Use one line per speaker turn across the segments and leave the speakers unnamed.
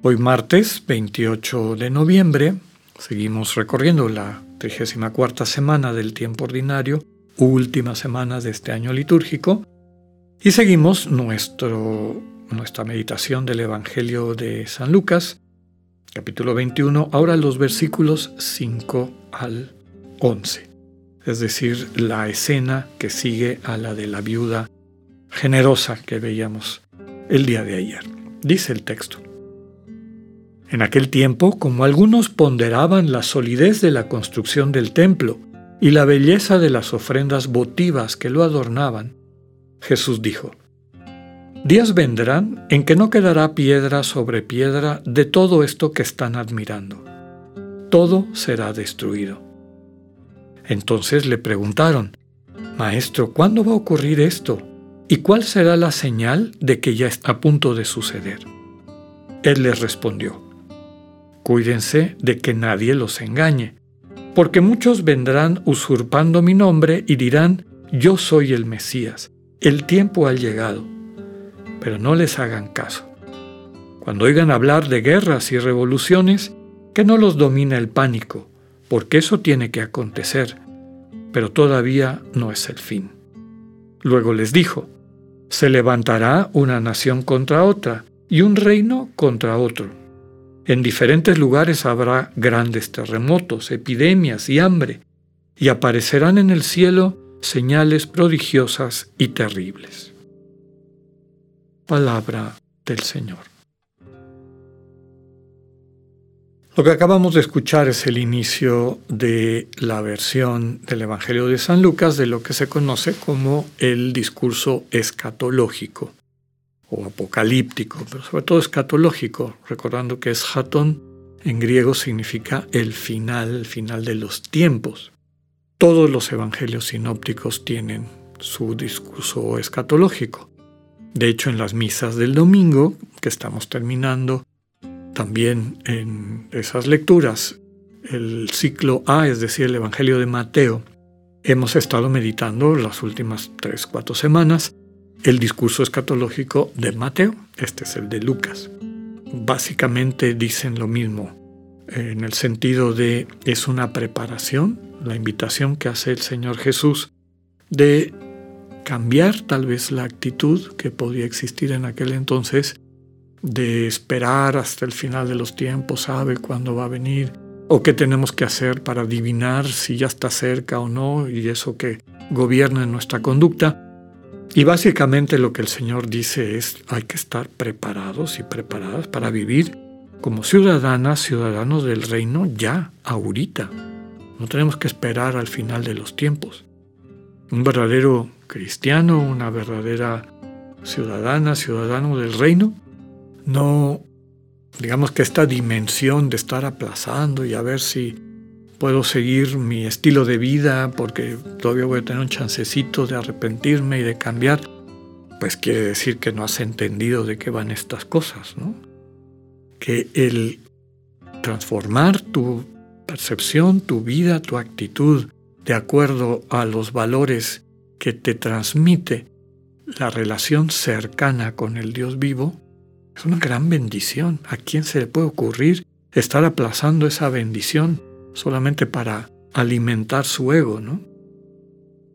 Hoy martes 28 de noviembre seguimos recorriendo la 34 semana del tiempo ordinario, última semana de este año litúrgico, y seguimos nuestro, nuestra meditación del Evangelio de San Lucas, capítulo 21, ahora los versículos 5 al 11, es decir, la escena que sigue a la de la viuda generosa que veíamos el día de ayer. Dice el texto. En aquel tiempo, como algunos ponderaban la solidez de la construcción del templo y la belleza de las ofrendas votivas que lo adornaban, Jesús dijo, Días vendrán en que no quedará piedra sobre piedra de todo esto que están admirando. Todo será destruido. Entonces le preguntaron, Maestro, ¿cuándo va a ocurrir esto? ¿Y cuál será la señal de que ya está a punto de suceder? Él les respondió, Cuídense de que nadie los engañe, porque muchos vendrán usurpando mi nombre y dirán, yo soy el Mesías, el tiempo ha llegado, pero no les hagan caso. Cuando oigan hablar de guerras y revoluciones, que no los domine el pánico, porque eso tiene que acontecer, pero todavía no es el fin. Luego les dijo, se levantará una nación contra otra y un reino contra otro. En diferentes lugares habrá grandes terremotos, epidemias y hambre, y aparecerán en el cielo señales prodigiosas y terribles. Palabra del Señor. Lo que acabamos de escuchar es el inicio de la versión del Evangelio de San Lucas de lo que se conoce como el discurso escatológico o apocalíptico, pero sobre todo escatológico, recordando que es hatón en griego significa el final, el final de los tiempos. Todos los evangelios sinópticos tienen su discurso escatológico. De hecho, en las misas del domingo, que estamos terminando, también en esas lecturas, el ciclo A, es decir, el Evangelio de Mateo, hemos estado meditando las últimas tres, cuatro semanas el discurso escatológico de Mateo, este es el de Lucas. Básicamente dicen lo mismo, en el sentido de es una preparación, la invitación que hace el Señor Jesús de cambiar tal vez la actitud que podía existir en aquel entonces de esperar hasta el final de los tiempos, sabe cuándo va a venir, o qué tenemos que hacer para adivinar si ya está cerca o no, y eso que gobierna nuestra conducta. Y básicamente lo que el Señor dice es, hay que estar preparados y preparadas para vivir como ciudadanas, ciudadanos del reino ya, ahorita. No tenemos que esperar al final de los tiempos. Un verdadero cristiano, una verdadera ciudadana, ciudadano del reino, no, digamos que esta dimensión de estar aplazando y a ver si puedo seguir mi estilo de vida porque todavía voy a tener un chancecito de arrepentirme y de cambiar, pues quiere decir que no has entendido de qué van estas cosas, ¿no? Que el transformar tu percepción, tu vida, tu actitud de acuerdo a los valores que te transmite la relación cercana con el Dios vivo, es una gran bendición. ¿A quién se le puede ocurrir estar aplazando esa bendición solamente para alimentar su ego, ¿no?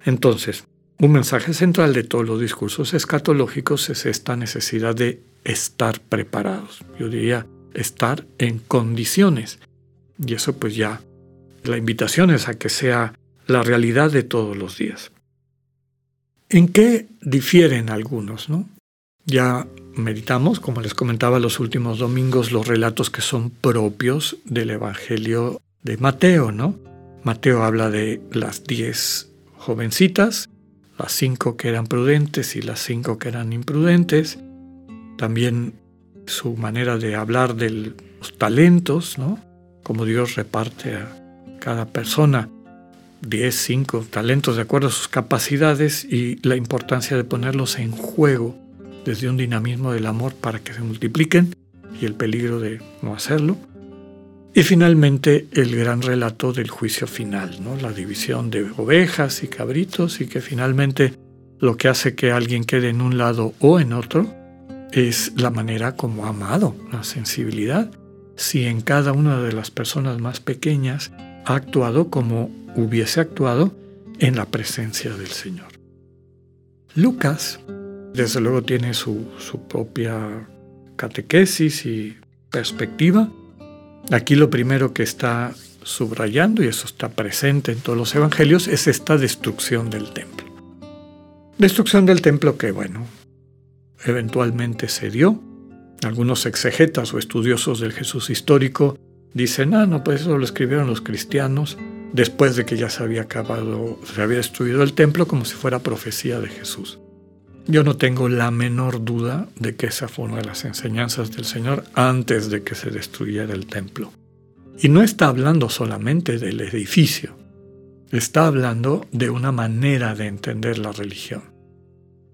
Entonces, un mensaje central de todos los discursos escatológicos es esta necesidad de estar preparados. Yo diría estar en condiciones. Y eso pues ya, la invitación es a que sea la realidad de todos los días. ¿En qué difieren algunos? ¿no? Ya meditamos, como les comentaba los últimos domingos, los relatos que son propios del Evangelio de Mateo, ¿no? Mateo habla de las diez jovencitas, las cinco que eran prudentes y las cinco que eran imprudentes. También su manera de hablar de los talentos, ¿no? como Dios reparte a cada persona 10, 5 talentos de acuerdo a sus capacidades y la importancia de ponerlos en juego desde un dinamismo del amor para que se multipliquen y el peligro de no hacerlo. Y finalmente el gran relato del juicio final, ¿no? la división de ovejas y cabritos y que finalmente lo que hace que alguien quede en un lado o en otro es la manera como ha amado, la sensibilidad. Si en cada una de las personas más pequeñas ha actuado como hubiese actuado en la presencia del Señor. Lucas, desde luego, tiene su, su propia catequesis y perspectiva. Aquí lo primero que está subrayando, y eso está presente en todos los evangelios, es esta destrucción del templo. Destrucción del templo que, bueno, eventualmente se dio. Algunos exegetas o estudiosos del Jesús histórico dicen, ah, no, pues eso lo escribieron los cristianos después de que ya se había acabado, se había destruido el templo como si fuera profecía de Jesús. Yo no tengo la menor duda de que esa fue una de las enseñanzas del Señor antes de que se destruyera el templo. Y no está hablando solamente del edificio, está hablando de una manera de entender la religión.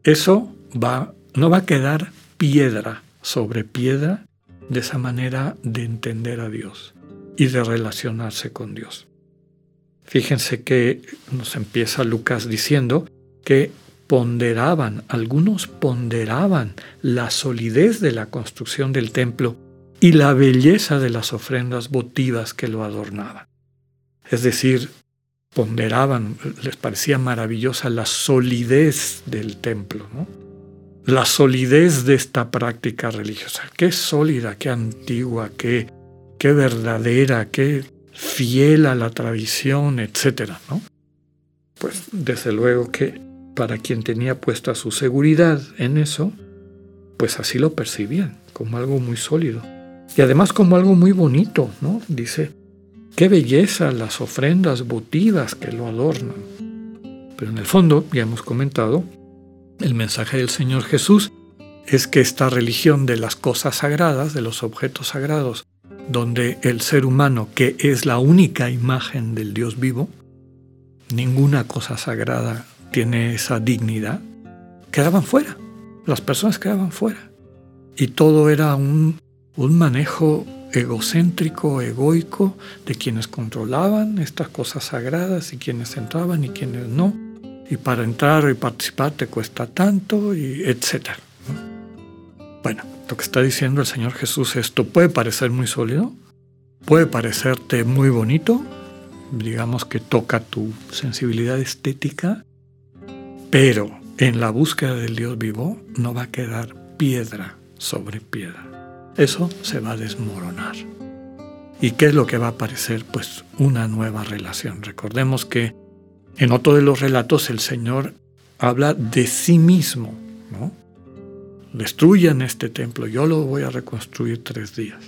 Eso va, no va a quedar piedra sobre piedra de esa manera de entender a Dios y de relacionarse con Dios. Fíjense que nos empieza Lucas diciendo que ponderaban, algunos ponderaban la solidez de la construcción del templo y la belleza de las ofrendas votivas que lo adornaban. Es decir, ponderaban, les parecía maravillosa la solidez del templo, la solidez de esta práctica religiosa. Qué sólida, qué antigua, qué, qué verdadera, qué fiel a la tradición, etc. ¿no? Pues desde luego que para quien tenía puesta su seguridad en eso, pues así lo percibían, como algo muy sólido. Y además como algo muy bonito, ¿no? Dice, qué belleza las ofrendas votivas que lo adornan. Pero en el fondo, ya hemos comentado, el mensaje del Señor Jesús es que esta religión de las cosas sagradas, de los objetos sagrados, donde el ser humano, que es la única imagen del Dios vivo, ninguna cosa sagrada tiene esa dignidad, quedaban fuera. Las personas quedaban fuera. Y todo era un, un manejo egocéntrico, egoico, de quienes controlaban estas cosas sagradas y quienes entraban y quienes no. Y para entrar y participar te cuesta tanto, y etc. Bueno, lo que está diciendo el Señor Jesús, esto puede parecer muy sólido, puede parecerte muy bonito, digamos que toca tu sensibilidad estética, pero en la búsqueda del Dios vivo no va a quedar piedra sobre piedra. Eso se va a desmoronar. ¿Y qué es lo que va a aparecer? Pues una nueva relación. Recordemos que en otro de los relatos el Señor habla de sí mismo, ¿no? Destruyan este templo, yo lo voy a reconstruir tres días.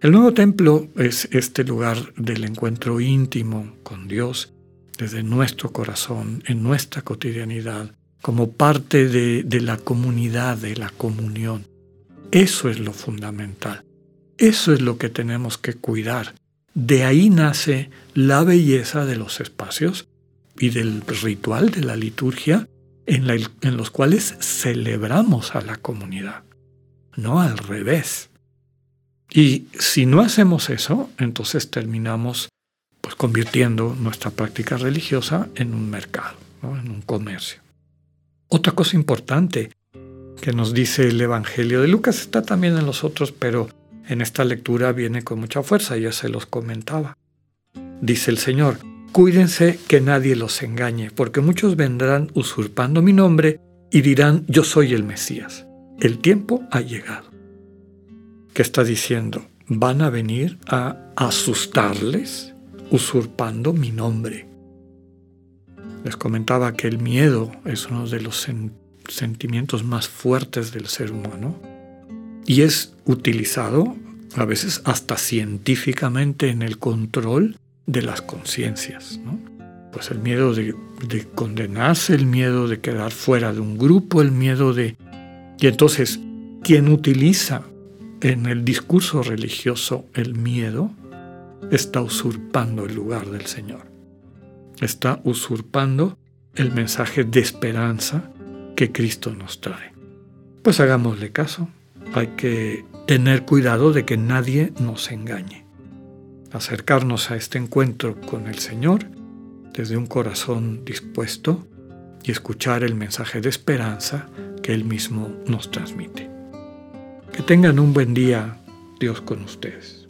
El nuevo templo es este lugar del encuentro íntimo con Dios desde nuestro corazón, en nuestra cotidianidad, como parte de, la comunidad, de la comunión. Eso es lo fundamental. Eso es lo que tenemos que cuidar. De ahí nace la belleza de los espacios y del ritual de la liturgia en, los cuales celebramos a la comunidad, no al revés. Y si no hacemos eso, entonces terminamos pues convirtiendo nuestra práctica religiosa en un mercado, en un comercio. Otra cosa importante que nos dice el Evangelio de Lucas está también en los otros, pero en esta lectura viene con mucha fuerza, ya se los comentaba. Dice el Señor, cuídense que nadie los engañe, porque muchos vendrán usurpando mi nombre y dirán, yo soy el Mesías. El tiempo ha llegado. ¿Qué está diciendo? Van a venir a asustarles usurpando mi nombre. Les comentaba que el miedo es uno de los sentimientos más fuertes del ser humano y es utilizado a veces hasta científicamente en el control de las conciencias. Pues el miedo de condenarse, el miedo de quedar fuera de un grupo, el miedo de... Y entonces, quien utiliza en el discurso religioso el miedo, está usurpando el lugar del Señor. Está usurpando el mensaje de esperanza que Cristo nos trae. Pues hagámosle caso. Hay que tener cuidado de que nadie nos engañe. Acercarnos a este encuentro con el Señor desde un corazón dispuesto y escuchar el mensaje de esperanza que Él mismo nos transmite. Que tengan un buen día, Dios con ustedes.